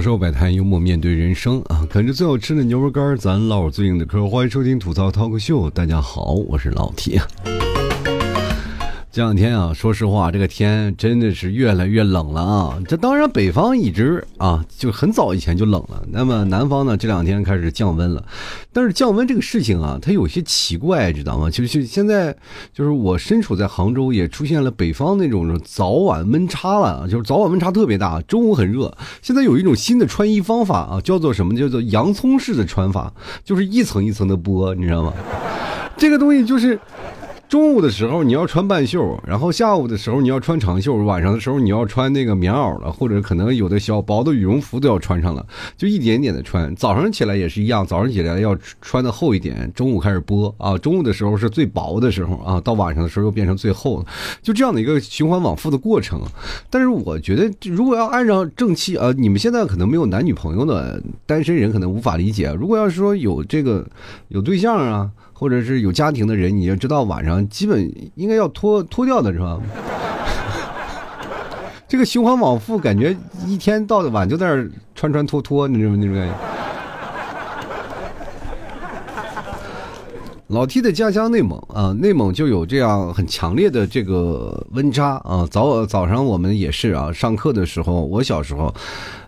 享受摆摊，幽默面对人生啊！啃着最好吃的牛肉干，咱唠最硬的嗑。欢迎收听吐槽 talk 秀，大家好，我是老铁。这两天啊，说实话，这个天真的是越来越冷了啊！这当然，北方一直啊就很早以前就冷了，那么南方呢，这两天开始降温了。但是降温这个事情啊，它有些奇怪，知道吗？就是现在，就是我身处在杭州，也出现了北方那种早晚温差了，就是早晚温差特别大，中午很热。现在有一种新的穿衣方法啊，叫做什么？叫做洋葱式的穿法，就是一层一层的剥，你知道吗？这个东西就是。中午的时候你要穿半袖，然后下午的时候你要穿长袖，晚上的时候你要穿那个棉袄了，或者可能有的小薄的羽绒服都要穿上了，就一点点的穿。早上起来也是一样，早上起来要穿的厚一点，中午开始播啊，中午的时候是最薄的时候啊，到晚上的时候又变成最厚的，就这样的一个循环往复的过程。但是我觉得，如果要按照正气啊，你们现在可能没有男女朋友的单身人可能无法理解，如果要是说有这个有对象啊。或者是有家庭的人，你就知道晚上基本应该要脱脱掉的是吧？这个循环往复，感觉一天到晚就在那儿穿穿脱脱，你知道吗？那种感觉。老 T 的家乡内蒙啊，内蒙就有这样很强烈的这个温差啊。早早上我们也是啊，上课的时候，我小时候。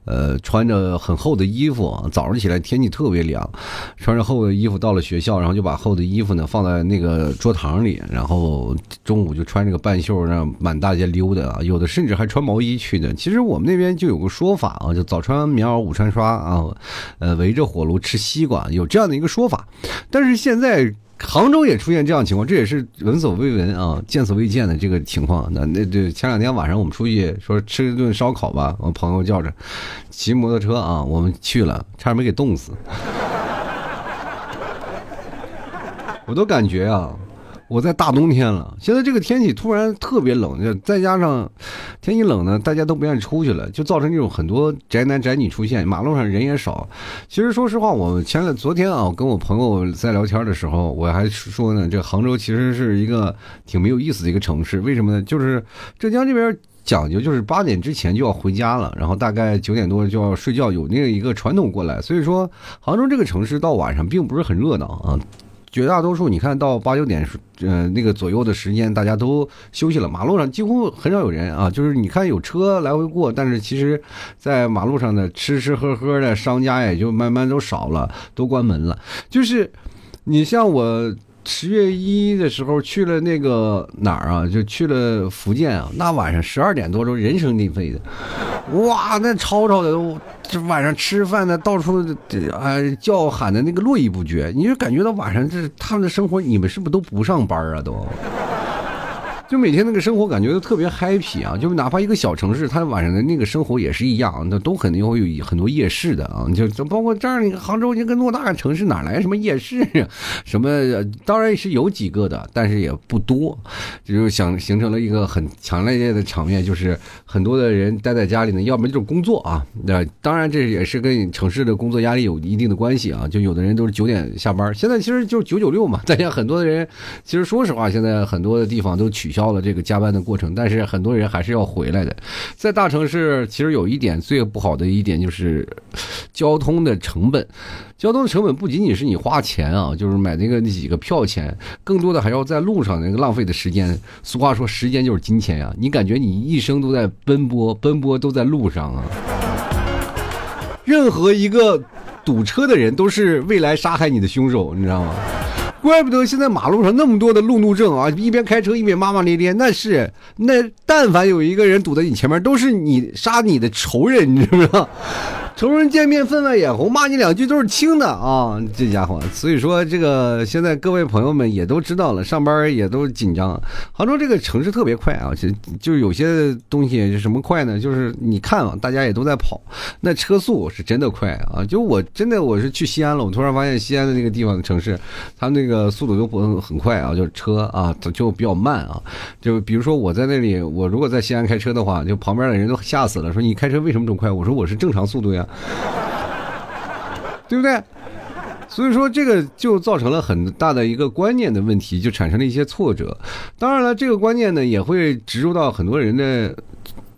呃，穿着很厚的衣服，早上起来天气特别凉，穿着厚的衣服到了学校，然后就把厚的衣服呢放在那个桌堂里，然后中午就穿着个半袖让满大街溜达啊，有的甚至还穿毛衣去的。其实我们那边就有个说法啊，就早穿棉袄午穿刷啊，呃，围着火炉吃西瓜，有这样的一个说法。但是现在。杭州也出现这样情况，这也是闻所未闻啊，见所未见的这个情况。那那这前两天晚上我们出去说吃一顿烧烤吧，我朋友叫着骑摩托车啊，我们去了，差点没给冻死。我都感觉啊。我在大冬天了，现在这个天气突然特别冷，就再加上天气冷呢，大家都不愿意出去了，就造成这种很多宅男宅女出现，马路上人也少。其实说实话，我前两昨天啊，跟我朋友在聊天的时候，我还说呢，这杭州其实是一个挺没有意思的一个城市。为什么呢？就是浙江这边讲究就是八点之前就要回家了，然后大概九点多就要睡觉，有那个一个传统过来。所以说，杭州这个城市到晚上并不是很热闹啊。绝大多数，你看到八九点，呃，那个左右的时间，大家都休息了，马路上几乎很少有人啊。就是你看有车来回过，但是其实，在马路上的吃吃喝喝的商家也就慢慢都少了，都关门了。就是你像我。十月一的时候去了那个哪儿啊？就去了福建啊。那晚上十二点多钟，人声鼎沸的，哇，那吵吵的，这晚上吃饭的到处啊叫喊的那个络绎不绝。你就感觉到晚上这他们的生活，你们是不是都不上班啊？都。就每天那个生活感觉都特别 happy 啊！就哪怕一个小城市，它晚上的那个生活也是一样，那都肯定会有很多夜市的啊！就就包括这样，杭州一个偌大的城市，哪来什么夜市？什么当然是有几个的，但是也不多，就是想形成了一个很强烈的场面，就是很多的人待在家里呢，要么就是工作啊。那当然这也是跟城市的工作压力有一定的关系啊。就有的人都是九点下班，现在其实就是九九六嘛。大家很多的人，其实说实话，现在很多的地方都取消。到了这个加班的过程，但是很多人还是要回来的。在大城市，其实有一点最不好的一点就是交通的成本。交通的成本不仅仅是你花钱啊，就是买那个那几个票钱，更多的还要在路上那个浪费的时间。俗话说，时间就是金钱呀。你感觉你一生都在奔波，奔波都在路上啊。任何一个堵车的人都是未来杀害你的凶手，你知道吗？怪不得现在马路上那么多的路怒症啊！一边开车一边骂骂咧咧，那是那但凡有一个人堵在你前面，都是你杀你的仇人，你知不知道？仇人见面分外眼红，骂你两句都是轻的啊！这家伙，所以说这个现在各位朋友们也都知道了，上班也都紧张。杭州这个城市特别快啊，就就有些东西什么快呢？就是你看啊，大家也都在跑，那车速是真的快啊！就我真的我是去西安了，我突然发现西安的那个地方的城市，它那个速度就不很快啊，就是车啊就比较慢啊。就比如说我在那里，我如果在西安开车的话，就旁边的人都吓死了，说你开车为什么这么快？我说我是正常速度呀。对不对？所以说这个就造成了很大的一个观念的问题，就产生了一些挫折。当然了，这个观念呢也会植入到很多人的。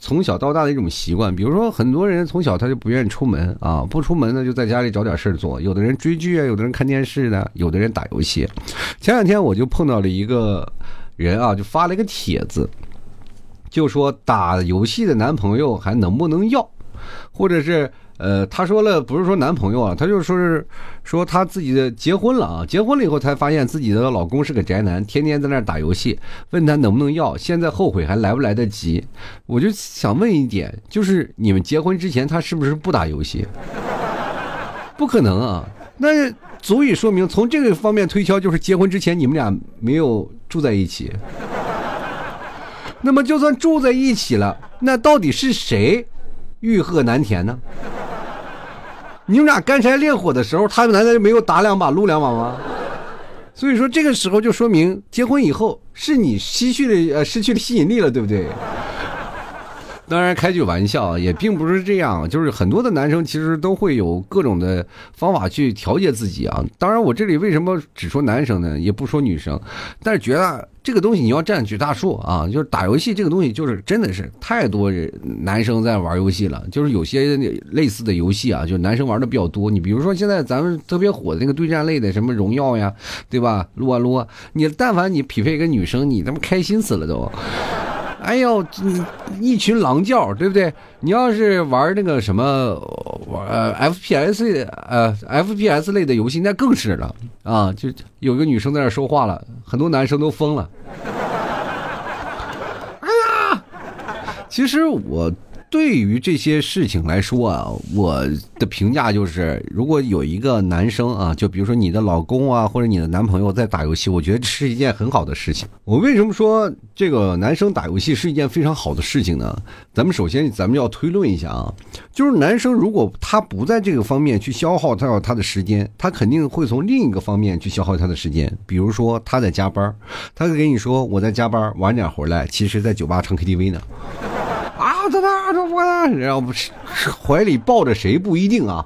从小到大的一种习惯。比如说，很多人从小他就不愿意出门啊，不出门呢就在家里找点事儿做。有的人追剧啊，有的人看电视呢，有的人打游戏。前两天我就碰到了一个人啊，就发了一个帖子，就说打游戏的男朋友还能不能要，或者是。呃，她说了，不是说男朋友啊，她就说是说她自己的结婚了啊，结婚了以后才发现自己的老公是个宅男，天天在那打游戏，问他能不能要，现在后悔还来不来得及？我就想问一点，就是你们结婚之前他是不是不打游戏？不可能啊，那足以说明从这个方面推敲，就是结婚之前你们俩没有住在一起。那么就算住在一起了，那到底是谁欲壑难填呢？你们俩干柴烈火的时候，他们难道就没有打两把、撸两把吗？所以说，这个时候就说明结婚以后是你失去了呃失去了吸引力了，对不对？当然，开句玩笑，也并不是这样。就是很多的男生其实都会有各种的方法去调节自己啊。当然，我这里为什么只说男生呢？也不说女生。但是觉得这个东西你要占绝大数啊，就是打游戏这个东西，就是真的是太多人男生在玩游戏了。就是有些类似的游戏啊，就男生玩的比较多。你比如说现在咱们特别火的那个对战类的，什么荣耀呀，对吧？撸啊撸啊，你但凡你匹配一个女生，你他妈开心死了都。哎呦，你一群狼叫，对不对？你要是玩那个什么，呃，FPS 呃，FPS 类的游戏，那更是了啊！就有个女生在那说话了，很多男生都疯了。哎呀，其实我。对于这些事情来说啊，我的评价就是，如果有一个男生啊，就比如说你的老公啊，或者你的男朋友在打游戏，我觉得是一件很好的事情。我为什么说这个男生打游戏是一件非常好的事情呢？咱们首先咱们要推论一下啊，就是男生如果他不在这个方面去消耗他他的时间，他肯定会从另一个方面去消耗他的时间。比如说他在加班，他会跟你说我在加班，晚点回来，其实在酒吧唱 KTV 呢。啊，他他这我，然后不是怀里抱着谁不一定啊。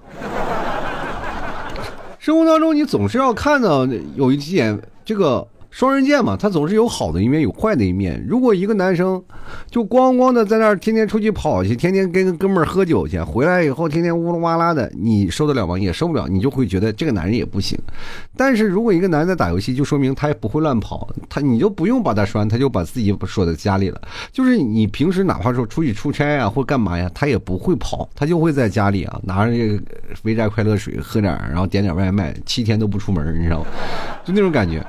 生活当中，你总是要看到有一点这个。双刃剑嘛，他总是有好的一面，有坏的一面。如果一个男生就咣咣的在那儿天天出去跑去，天天跟哥们儿喝酒去，回来以后天天呜噜哇啦的，你受得了吗？也受不了，你就会觉得这个男人也不行。但是如果一个男的打游戏，就说明他也不会乱跑，他你就不用把他拴，他就把自己锁在家里了。就是你平时哪怕说出去出差啊或干嘛呀，他也不会跑，他就会在家里啊拿着这个肥宅快乐水喝点，然后点点外卖，七天都不出门，你知道吗？就那种感觉。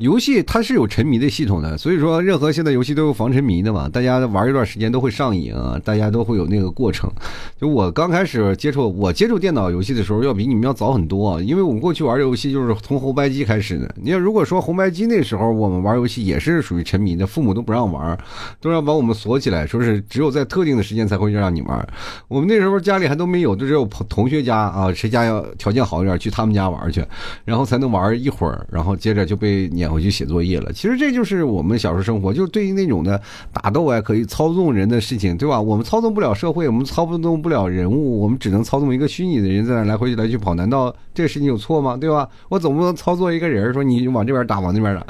游戏它是有沉迷的系统的，所以说任何现在游戏都有防沉迷的嘛，大家玩一段时间都会上瘾啊，大家都会有那个过程。就我刚开始接触我接触电脑游戏的时候，要比你们要早很多，因为我们过去玩游戏就是从红白机开始的。你要如果说红白机那时候我们玩游戏也是属于沉迷的，父母都不让玩，都要把我们锁起来，说是只有在特定的时间才会让你玩。我们那时候家里还都没有，就只有同学家啊，谁家要条件好一点，去他们家玩去，然后才能玩一会儿，然后接着就被撵。回去写作业了。其实这就是我们小时候生活，就是对于那种的打斗啊，可以操纵人的事情，对吧？我们操纵不了社会，我们操纵不了人物，我们只能操纵一个虚拟的人在那来回来去跑。难道这个事情有错吗？对吧？我总不能操作一个人说你往这边打，往那边打。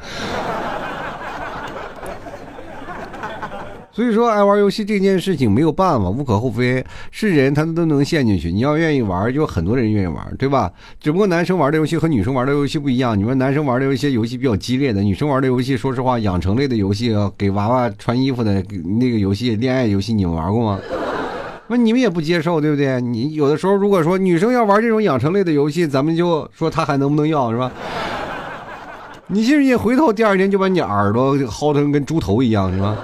所以说，爱玩游戏这件事情没有办法，无可厚非，是人他都能陷进去。你要愿意玩，就很多人愿意玩，对吧？只不过男生玩的游戏和女生玩的游戏不一样。你们男生玩的有一些游戏比较激烈的，女生玩的游戏，说实话，养成类的游戏，给娃娃穿衣服的那个游戏，恋爱游戏，你们玩过吗？那你们也不接受，对不对？你有的时候如果说女生要玩这种养成类的游戏，咱们就说她还能不能要，是吧？你信不信回头第二天就把你耳朵薅成跟猪头一样，是吧？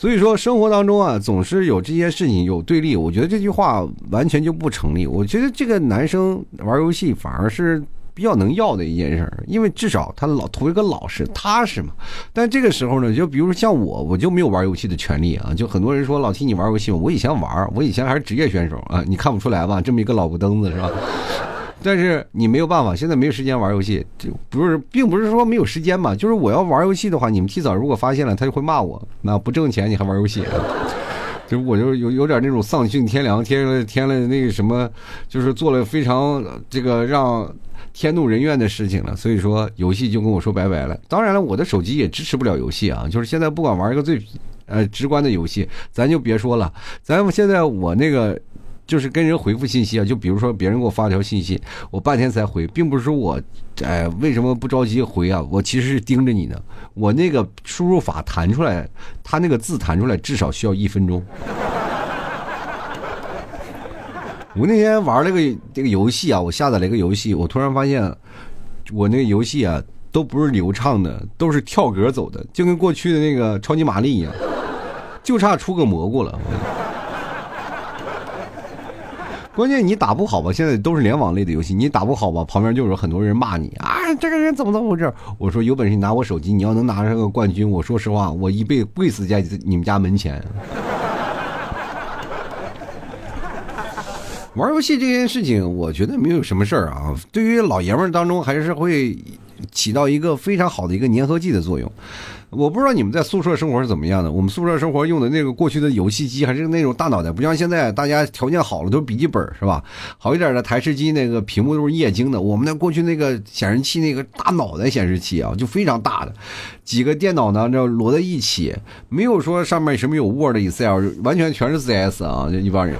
所以说，生活当中啊，总是有这些事情有对立。我觉得这句话完全就不成立。我觉得这个男生玩游戏反而是比较能要的一件事儿，因为至少他老图一个老实踏实嘛。但这个时候呢，就比如说像我，我就没有玩游戏的权利啊。就很多人说老提你玩游戏，我以前玩，我以前还是职业选手啊，你看不出来吧？这么一个老不登子是吧？但是你没有办法，现在没有时间玩游戏，就不是，并不是说没有时间嘛，就是我要玩游戏的话，你们提早如果发现了，他就会骂我，那不挣钱你还玩游戏。就我就有有点那种丧尽天良，添了添了那个什么，就是做了非常这个让天怒人怨的事情了。所以说游戏就跟我说拜拜了。当然了，我的手机也支持不了游戏啊。就是现在不管玩一个最呃直观的游戏，咱就别说了。咱们现在我那个就是跟人回复信息啊，就比如说别人给我发条信息，我半天才回，并不是我哎为什么不着急回啊？我其实是盯着你呢。我那个输入法弹出来，他那个字弹出来至少需要一分钟。我那天玩了个这个游戏啊，我下载了一个游戏，我突然发现，我那个游戏啊都不是流畅的，都是跳格走的，就跟过去的那个超级玛丽一样，就差出个蘑菇了。关键你打不好吧？现在都是联网类的游戏，你打不好吧？旁边就有很多人骂你啊！这个人怎么怎么回事？我说有本事你拿我手机，你要能拿上个冠军，我说实话，我一辈子跪死在你们家门前。玩游戏这件事情，我觉得没有什么事儿啊。对于老爷们儿当中，还是会起到一个非常好的一个粘合剂的作用。我不知道你们在宿舍生活是怎么样的。我们宿舍生活用的那个过去的游戏机还是那种大脑袋，不像现在大家条件好了都是笔记本是吧？好一点的台式机那个屏幕都是液晶的。我们那过去那个显示器那个大脑袋显示器啊，就非常大的，几个电脑呢这摞在一起，没有说上面什么有 Word、Excel，完全全是 CS 啊，就一帮人。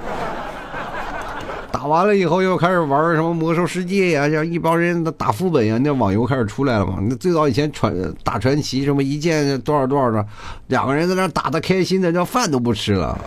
打完了以后又开始玩什么魔兽世界呀，像一帮人打副本呀，那网游开始出来了嘛。那最早以前传打传奇什么一键多少多少的，两个人在那打的开心的，叫饭都不吃了。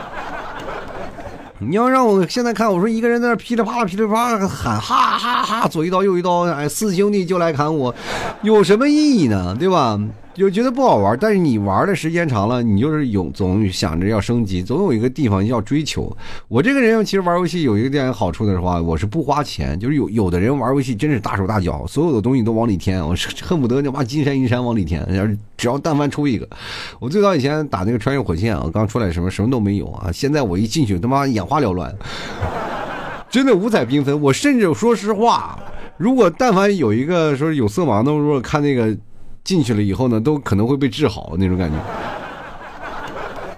你要让我现在看，我说一个人在那噼里啪啦噼里啪啦喊哈哈哈，左一刀右一刀，哎，四兄弟就来砍我，有什么意义呢？对吧？就觉得不好玩，但是你玩的时间长了，你就是有总想着要升级，总有一个地方要追求。我这个人其实玩游戏有一个点好处的话，我是不花钱。就是有有的人玩游戏真是大手大脚，所有的东西都往里添，我是恨不得就把金山银山往里添。只要但凡出一个，我最早以前打那个穿越火线啊，刚出来什么什么都没有啊，现在我一进去他妈眼花缭乱，真的五彩缤纷。我甚至说实话，如果但凡有一个说有色盲的，如果看那个。进去了以后呢，都可能会被治好那种感觉。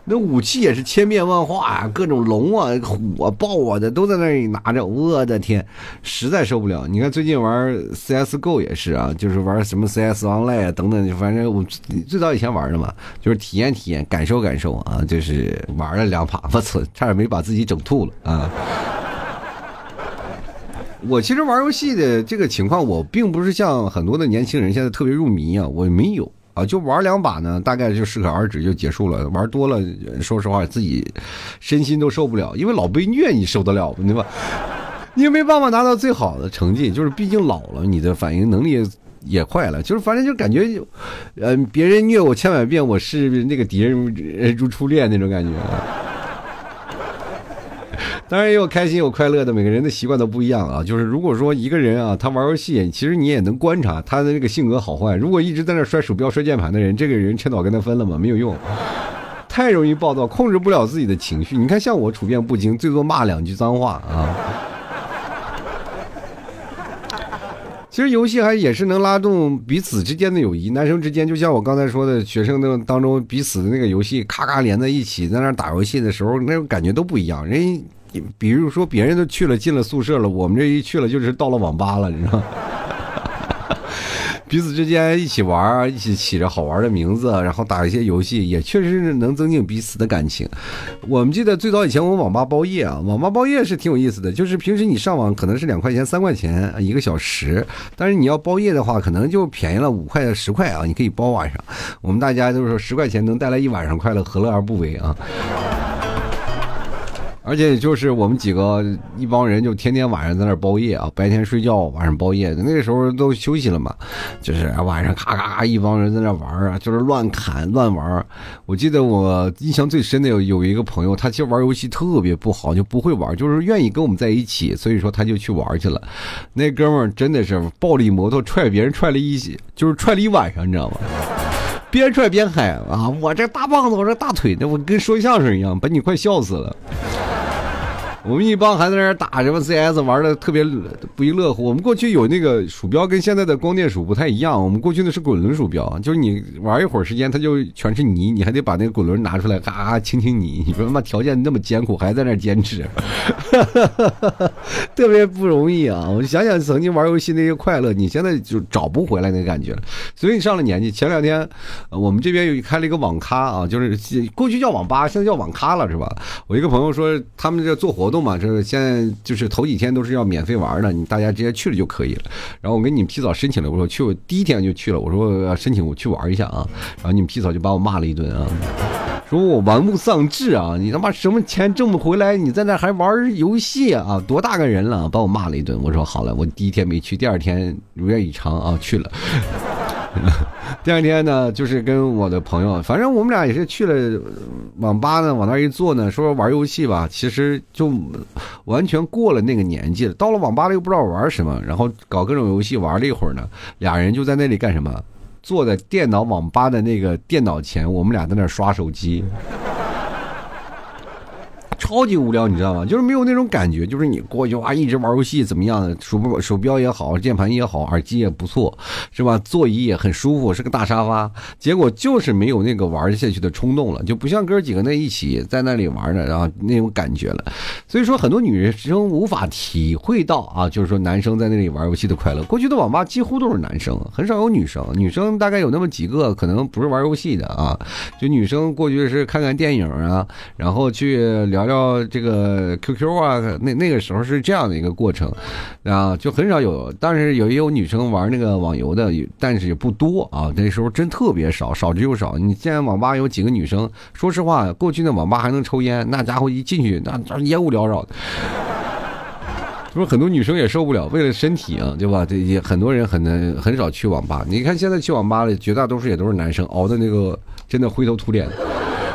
那武器也是千变万化啊，各种龙啊、虎啊、豹啊的都在那里拿着。我的天，实在受不了！你看最近玩 CSGO 也是啊，就是玩什么 CS Online 啊等等，反正我最早以前玩的嘛，就是体验体验、感受感受啊，就是玩了两把，我操，差点没把自己整吐了啊！我其实玩游戏的这个情况，我并不是像很多的年轻人现在特别入迷啊，我没有啊，就玩两把呢，大概就适可而止就结束了。玩多了，说实话自己身心都受不了，因为老被虐，你受得了吗对吧？你也没办法拿到最好的成绩，就是毕竟老了，你的反应能力也坏了，就是反正就感觉，呃，别人虐我千百遍，我是那个敌人如初恋那种感觉。当然也有开心有快乐的，每个人的习惯都不一样啊。就是如果说一个人啊，他玩游戏，其实你也能观察他的这个性格好坏。如果一直在那摔鼠标、摔键盘的人，这个人趁早跟他分了嘛，没有用，太容易暴躁，控制不了自己的情绪。你看，像我处变不惊，最多骂两句脏话啊。其实游戏还也是能拉动彼此之间的友谊，男生之间就像我刚才说的，学生的当中彼此的那个游戏咔咔连在一起，在那打游戏的时候，那种感觉都不一样。人。比如说，别人都去了，进了宿舍了，我们这一去了，就是到了网吧了，你知道？彼此之间一起玩，一起起着好玩的名字，然后打一些游戏，也确实是能增进彼此的感情。我们记得最早以前，我们网吧包夜啊，网吧包夜是挺有意思的。就是平时你上网可能是两块钱、三块钱一个小时，但是你要包夜的话，可能就便宜了五块、十块啊，你可以包晚上。我们大家都说十块钱能带来一晚上快乐，何乐而不为啊？而且就是我们几个一帮人，就天天晚上在那包夜啊，白天睡觉，晚上包夜。那个时候都休息了嘛，就是晚上咔咔一帮人在那玩啊，就是乱砍乱玩。我记得我印象最深的有有一个朋友，他其实玩游戏特别不好，就不会玩，就是愿意跟我们在一起，所以说他就去玩去了。那哥们儿真的是暴力摩托踹别人踹了一，就是踹了一晚上，你知道吗？边踹边喊啊！我这大棒子，我这大腿，那我跟说相声一样，把你快笑死了。我们一帮还在那儿打什么 CS，玩的特别不亦乐乎。我们过去有那个鼠标跟现在的光电鼠不太一样，我们过去的是滚轮鼠标，就是你玩一会儿时间，它就全是泥，你还得把那个滚轮拿出来，嘎嘎清清泥。你说他妈条件那么艰苦，还在那坚持，特别不容易啊！我想想曾经玩游戏那些快乐，你现在就找不回来那感觉了。所以你上了年纪，前两天我们这边有开了一个网咖啊，就是过去叫网吧，现在叫网咖了，是吧？我一个朋友说他们这做活动嘛，这个现在就是头几天都是要免费玩的，你大家直接去了就可以了。然后我给你们提早申请了，我说去，我第一天就去了，我说申请我去玩一下啊。然后你们提早就把我骂了一顿啊，说我玩物丧志啊，你他妈什么钱挣不回来，你在那还玩游戏啊？多大个人了，把我骂了一顿。我说好了，我第一天没去，第二天如愿以偿啊去了。第二天呢，就是跟我的朋友，反正我们俩也是去了网吧呢，往那一坐呢，说玩游戏吧，其实就完全过了那个年纪了。到了网吧了又不知道玩什么，然后搞各种游戏玩了一会儿呢，俩人就在那里干什么？坐在电脑网吧的那个电脑前，我们俩在那刷手机。超级无聊，你知道吗？就是没有那种感觉，就是你过去哇，一直玩游戏怎么样的？手不手标也好，键盘也好，耳机也不错，是吧？座椅也很舒服，是个大沙发。结果就是没有那个玩下去的冲动了，就不像哥几个那一起在那里玩的，然后那种感觉了。所以说，很多女生无法体会到啊，就是说男生在那里玩游戏的快乐。过去的网吧几乎都是男生，很少有女生。女生大概有那么几个，可能不是玩游戏的啊，就女生过去是看看电影啊，然后去聊。聊这个 QQ 啊，那那个时候是这样的一个过程，啊，就很少有，但是有也有女生玩那个网游的，但是也不多啊。那时候真特别少，少之又少。你现在网吧有几个女生？说实话，过去那网吧还能抽烟，那家伙一进去，那烟雾缭绕的。不是很多女生也受不了，为了身体啊，对吧？这也很多人很难很少去网吧。你看现在去网吧的绝大多数也都是男生，熬的那个真的灰头土脸。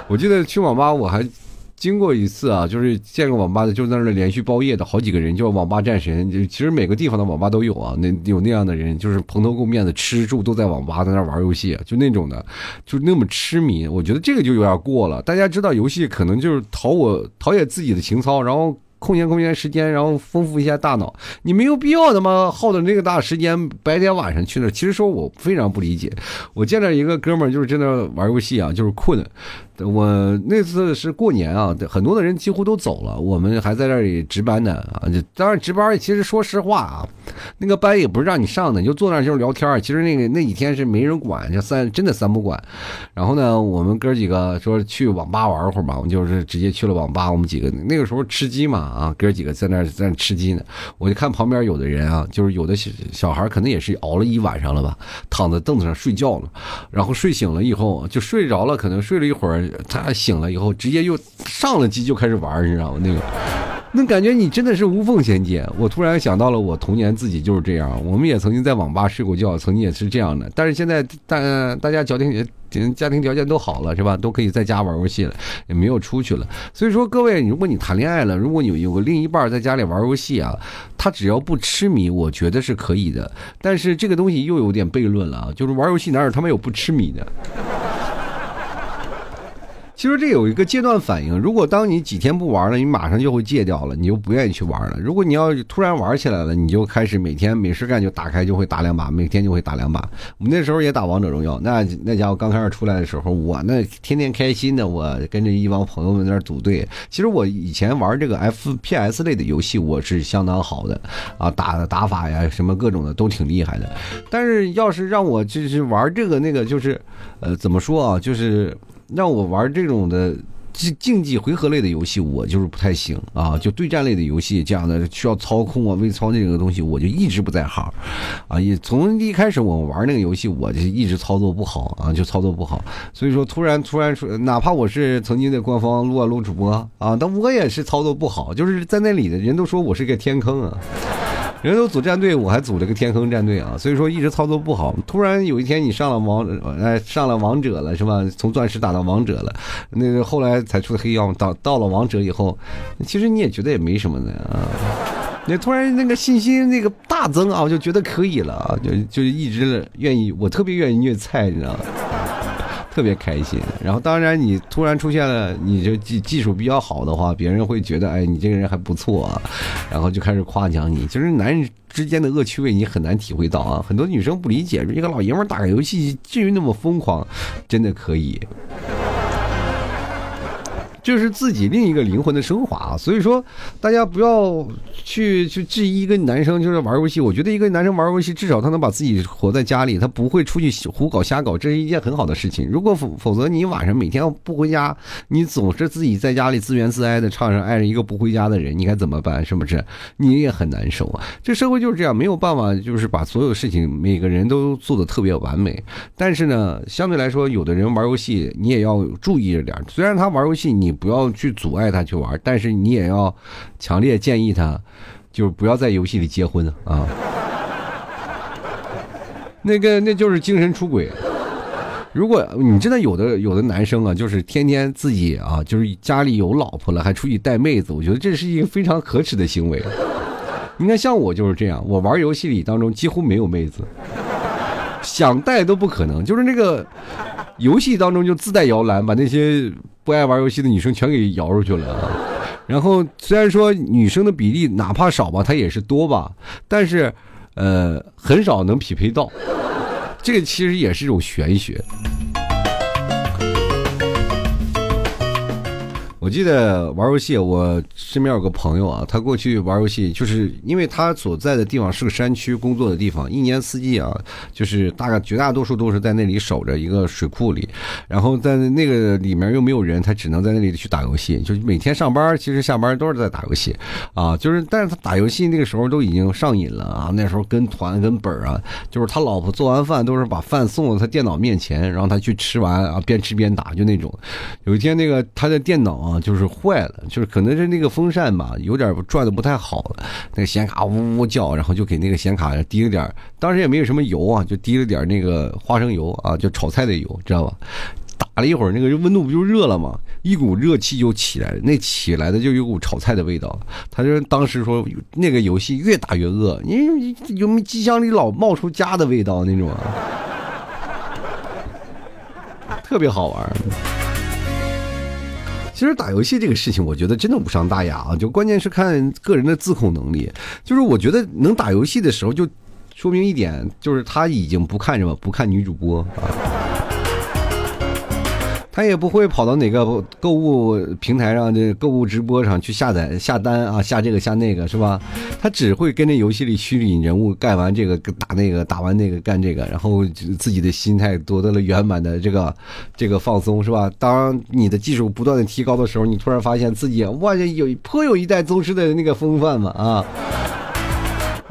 我记得去网吧我还。经过一次啊，就是见个网吧的，就在那连续包夜的好几个人，叫网吧战神。就其实每个地方的网吧都有啊，那有那样的人，就是蓬头垢面的，吃住都在网吧，在那玩游戏，就那种的，就那么痴迷。我觉得这个就有点过了。大家知道，游戏可能就是陶我陶冶自己的情操，然后空闲空闲时间，然后丰富一下大脑。你没有必要他妈耗的那个大时间，白天晚上去那。其实说我非常不理解。我见着一个哥们儿，就是真的玩游戏啊，就是困。我那次是过年啊，很多的人几乎都走了，我们还在这里值班呢啊！就当然值班，其实说实话啊，那个班也不是让你上的，你就坐那儿就是聊天。其实那个那几天是没人管，就三真的三不管。然后呢，我们哥几个说去网吧玩会儿吧，我们就是直接去了网吧。我们几个那个时候吃鸡嘛啊，哥几个在那儿在那吃鸡呢。我就看旁边有的人啊，就是有的小小孩可能也是熬了一晚上了吧，躺在凳子上睡觉了，然后睡醒了以后就睡着了，可能睡了一会儿。他醒了以后，直接又上了机就开始玩，你知道吗？那个，那感觉你真的是无缝衔接。我突然想到了，我童年自己就是这样。我们也曾经在网吧睡过觉，曾经也是这样的。但是现在大大家条件家庭条件都好了，是吧？都可以在家玩游戏了，也没有出去了。所以说，各位，如果你谈恋爱了，如果你有个另一半在家里玩游戏啊，他只要不痴迷，我觉得是可以的。但是这个东西又有点悖论了啊，就是玩游戏哪有他妈有不痴迷的？其实这有一个阶段反应，如果当你几天不玩了，你马上就会戒掉了，你就不愿意去玩了。如果你要突然玩起来了，你就开始每天没事干就打开就会打两把，每天就会打两把。我们那时候也打王者荣耀，那那家伙刚开始出来的时候，我那天天开心的，我跟着一帮朋友们在那组队。其实我以前玩这个 FPS 类的游戏，我是相当好的啊，打的打法呀什么各种的都挺厉害的。但是要是让我就是玩这个那个，就是呃怎么说啊，就是。让我玩这种的竞竞技回合类的游戏，我就是不太行啊。就对战类的游戏，这样的需要操控啊、微操那个东西，我就一直不在行啊。也从一开始我玩那个游戏，我就一直操作不好啊，就操作不好。所以说，突然突然说，哪怕我是曾经的官方撸啊撸主播啊，但我也是操作不好，就是在那里的人都说我是个天坑啊。人都组战队，我还组了个天坑战队啊，所以说一直操作不好。突然有一天你上了王，哎，上了王者了是吧？从钻石打到王者了，那个后来才出的黑曜，到到了王者以后，其实你也觉得也没什么的啊。你突然那个信心那个大增啊，我就觉得可以了啊，就就一直愿意，我特别愿意虐菜，你知道吗？特别开心。然后当然你突然出现了，你就技技术比较好的话，别人会觉得哎你这个人还不错啊，然后就开始夸奖你。其实男人之间的恶趣味你很难体会到啊，很多女生不理解，一个老爷们打个游戏至于那么疯狂，真的可以。就是自己另一个灵魂的升华，所以说大家不要去去质疑一个男生就是玩游戏。我觉得一个男生玩游戏，至少他能把自己活在家里，他不会出去胡搞瞎搞，这是一件很好的事情。如果否否则，你晚上每天不回家，你总是自己在家里自怨自艾的唱上爱着一个不回家的人，你该怎么办？是不是？你也很难受啊。这社会就是这样，没有办法，就是把所有事情每个人都做的特别完美。但是呢，相对来说，有的人玩游戏，你也要注意着点。虽然他玩游戏，你。不要去阻碍他去玩，但是你也要强烈建议他，就是不要在游戏里结婚啊。那个那就是精神出轨。如果你真的有的有的男生啊，就是天天自己啊，就是家里有老婆了还出去带妹子，我觉得这是一个非常可耻的行为。你看，像我就是这样，我玩游戏里当中几乎没有妹子，想带都不可能，就是那个游戏当中就自带摇篮，把那些。不爱玩游戏的女生全给摇出去了，然后虽然说女生的比例哪怕少吧，她也是多吧，但是，呃，很少能匹配到，这个其实也是一种玄学。我记得玩游戏，我身边有个朋友啊，他过去玩游戏，就是因为他所在的地方是个山区，工作的地方，一年四季啊，就是大概绝大多数都是在那里守着一个水库里，然后在那个里面又没有人，他只能在那里去打游戏，就每天上班，其实下班都是在打游戏，啊，就是，但是他打游戏那个时候都已经上瘾了啊，那时候跟团跟本啊，就是他老婆做完饭都是把饭送到他电脑面前，然后他去吃完啊，边吃边打，就那种，有一天那个他的电脑啊。啊，就是坏了，就是可能是那个风扇吧，有点转的不太好了，那个显卡呜呜叫，然后就给那个显卡滴了点，当时也没有什么油啊，就滴了点那个花生油啊，就炒菜的油，知道吧？打了一会儿，那个温度不就热了吗？一股热气就起来了，那起来的就有股炒菜的味道。他就当时说，那个游戏越打越饿，你有机箱里老冒出家的味道那种，特别好玩。其实打游戏这个事情，我觉得真的无伤大雅啊，就关键是看个人的自控能力。就是我觉得能打游戏的时候，就说明一点，就是他已经不看什么，不看女主播啊。他也不会跑到哪个购物平台上、这购物直播上去下载下单啊，下这个下那个是吧？他只会跟着游戏里虚拟人物干完这个打那个，打完那个干这个，然后自己的心态夺得了圆满的这个这个放松是吧？当你的技术不断的提高的时候，你突然发现自己哇，有颇有一代宗师的那个风范嘛啊！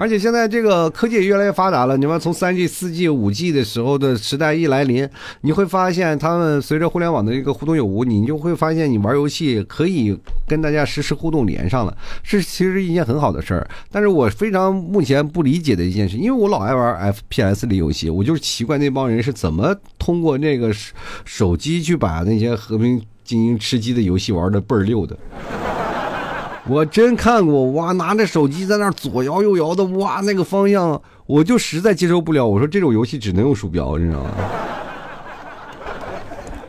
而且现在这个科技也越来越发达了，你们从三 G、四 G、五 G 的时候的时代一来临，你会发现他们随着互联网的一个互动有无，你就会发现你玩游戏可以跟大家实时互动连上了，是其实是一件很好的事儿。但是我非常目前不理解的一件事，因为我老爱玩 FPS 的游戏，我就是奇怪那帮人是怎么通过那个手机去把那些和平精英吃鸡的游戏玩的倍儿溜的。我真看过哇，拿着手机在那左摇右摇的哇，那个方向我就实在接受不了。我说这种游戏只能用鼠标，你知道吗？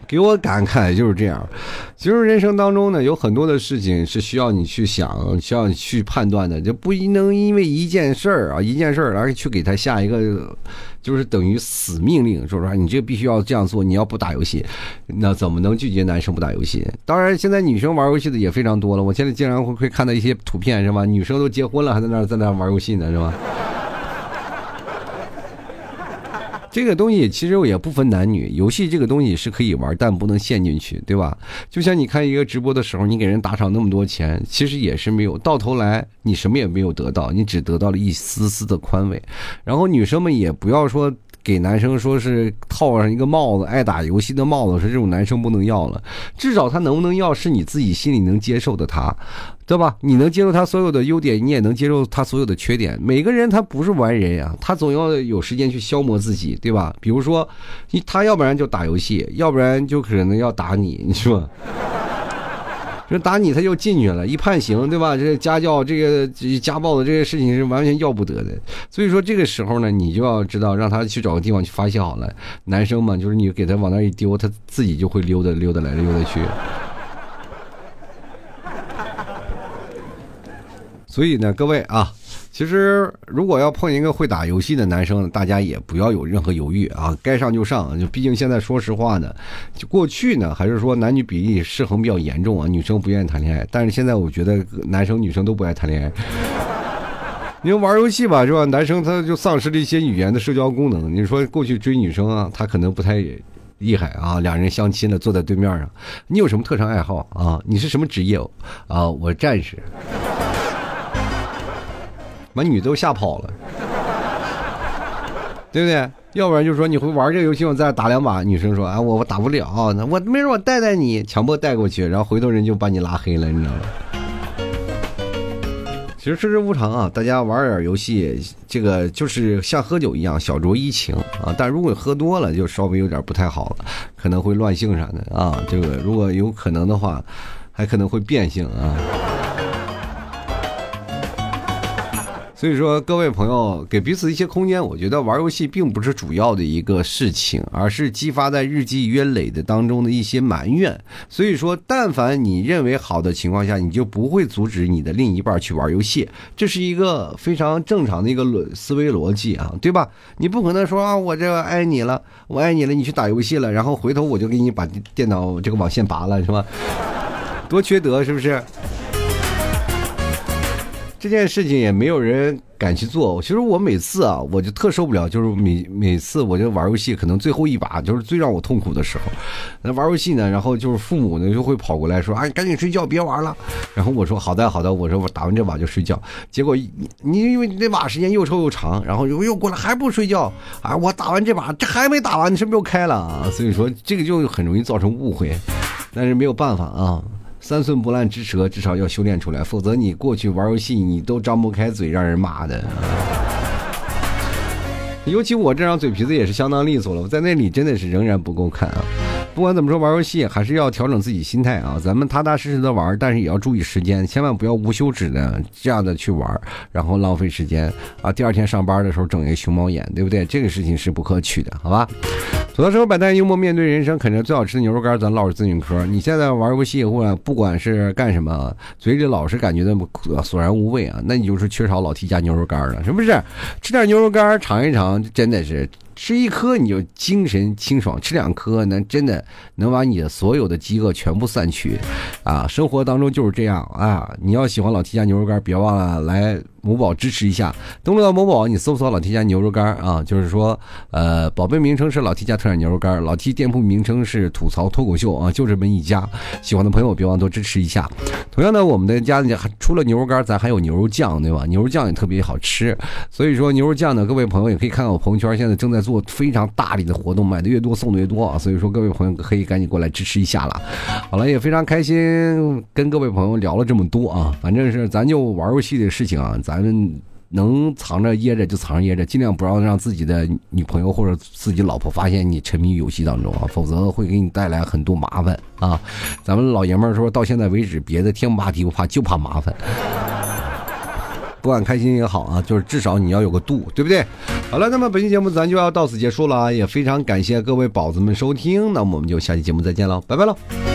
给我感慨就是这样。其实人生当中呢，有很多的事情是需要你去想，需要你去判断的，就不能因为一件事儿啊，一件事儿而去给他下一个。就是等于死命令，说实话，你这必须要这样做。你要不打游戏，那怎么能拒绝男生不打游戏？当然，现在女生玩游戏的也非常多了。我现在经常会会看到一些图片，是吧？女生都结婚了，还在那在那玩游戏呢，是吧？这个东西其实也不分男女，游戏这个东西是可以玩，但不能陷进去，对吧？就像你看一个直播的时候，你给人打赏那么多钱，其实也是没有，到头来你什么也没有得到，你只得到了一丝丝的宽慰。然后女生们也不要说。给男生说是套上一个帽子，爱打游戏的帽子，是这种男生不能要了。至少他能不能要，是你自己心里能接受的，他，对吧？你能接受他所有的优点，你也能接受他所有的缺点。每个人他不是完人呀，他总要有时间去消磨自己，对吧？比如说，他要不然就打游戏，要不然就可能要打你，你说。说打你他就进去了，一判刑，对吧？这家教这个家暴的这些事情是完全要不得的。所以说这个时候呢，你就要知道让他去找个地方去发泄好了。男生嘛，就是你给他往那一丢，他自己就会溜达溜达来溜达去。所以呢，各位啊。其实，如果要碰一个会打游戏的男生，大家也不要有任何犹豫啊，该上就上。就毕竟现在说实话呢，就过去呢，还是说男女比例失衡比较严重啊，女生不愿意谈恋爱。但是现在我觉得男生女生都不爱谈恋爱。你说玩游戏吧，是吧？男生他就丧失了一些语言的社交功能。你说过去追女生啊，他可能不太厉害啊。两人相亲了，坐在对面上，你有什么特长爱好啊？你是什么职业啊？我战士。把女的都吓跑了，对不对？要不然就说你会玩这个游戏，我再打两把。女生说啊，我我打不了，那我没事，我带带你，强迫带过去，然后回头人就把你拉黑了，你知道吗？其实世事无常啊，大家玩点游戏，这个就是像喝酒一样，小酌怡情啊。但如果喝多了，就稍微有点不太好了，可能会乱性啥的啊。这个如果有可能的话，还可能会变性啊。所以说，各位朋友，给彼此一些空间。我觉得玩游戏并不是主要的一个事情，而是激发在日积月累的当中的一些埋怨。所以说，但凡你认为好的情况下，你就不会阻止你的另一半去玩游戏，这是一个非常正常的一个逻思维逻辑啊，对吧？你不可能说啊，我这个爱你了，我爱你了，你去打游戏了，然后回头我就给你把电脑这个网线拔了，是吧？多缺德，是不是？这件事情也没有人敢去做。其实我每次啊，我就特受不了，就是每每次我就玩游戏，可能最后一把就是最让我痛苦的时候。那玩游戏呢，然后就是父母呢就会跑过来说：“啊，赶紧睡觉，别玩了。”然后我说：“好的，好的。”我说：“我打完这把就睡觉。”结果你因为你那把时间又臭又长，然后又又过来还不睡觉啊！我打完这把，这还没打完，你是不是又开了啊？所以说这个就很容易造成误会，但是没有办法啊。三寸不烂之舌，至少要修炼出来，否则你过去玩游戏，你都张不开嘴，让人骂的。尤其我这张嘴皮子也是相当利索了，我在那里真的是仍然不够看啊。不管怎么说，玩游戏还是要调整自己心态啊。咱们踏踏实实的玩，但是也要注意时间，千万不要无休止的这样的去玩，然后浪费时间啊。第二天上班的时候整一个熊猫眼，对不对？这个事情是不可取的，好吧？吐槽生活百态，幽默面对人生，啃着最好吃的牛肉干，咱唠着咨询嗑。你现在玩游戏或者不管是干什么，嘴里老是感觉那么索然无味啊，那你就是缺少老 T 家牛肉干了，是不是？吃点牛肉干尝一尝，真的是。吃一颗你就精神清爽，吃两颗那真的能把你的所有的饥饿全部散去，啊，生活当中就是这样啊！你要喜欢老 T 家牛肉干，别忘了来某宝支持一下。登录到某宝，你搜索老 T 家牛肉干啊，就是说，呃，宝贝名称是老 T 家特产牛肉干，老 T 店铺名称是吐槽脱口秀啊，就这么一家。喜欢的朋友别忘多支持一下。同样呢，我们的家里除了牛肉干，咱还有牛肉酱，对吧？牛肉酱也特别好吃，所以说牛肉酱呢，各位朋友也可以看看我朋友圈，现在正在。做非常大力的活动，买的越多送的越多啊！所以说各位朋友可以赶紧过来支持一下了。好了，也非常开心跟各位朋友聊了这么多啊！反正是咱就玩游戏的事情啊，咱们能藏着掖着就藏着掖着，尽量不要让自己的女朋友或者自己老婆发现你沉迷于游戏当中啊，否则会给你带来很多麻烦啊！咱们老爷们儿说到现在为止，别的天不怕地不怕，就怕麻烦。不管开心也好啊，就是至少你要有个度，对不对？好了，那么本期节目咱就要到此结束了，也非常感谢各位宝子们收听，那我们就下期节目再见喽，拜拜喽。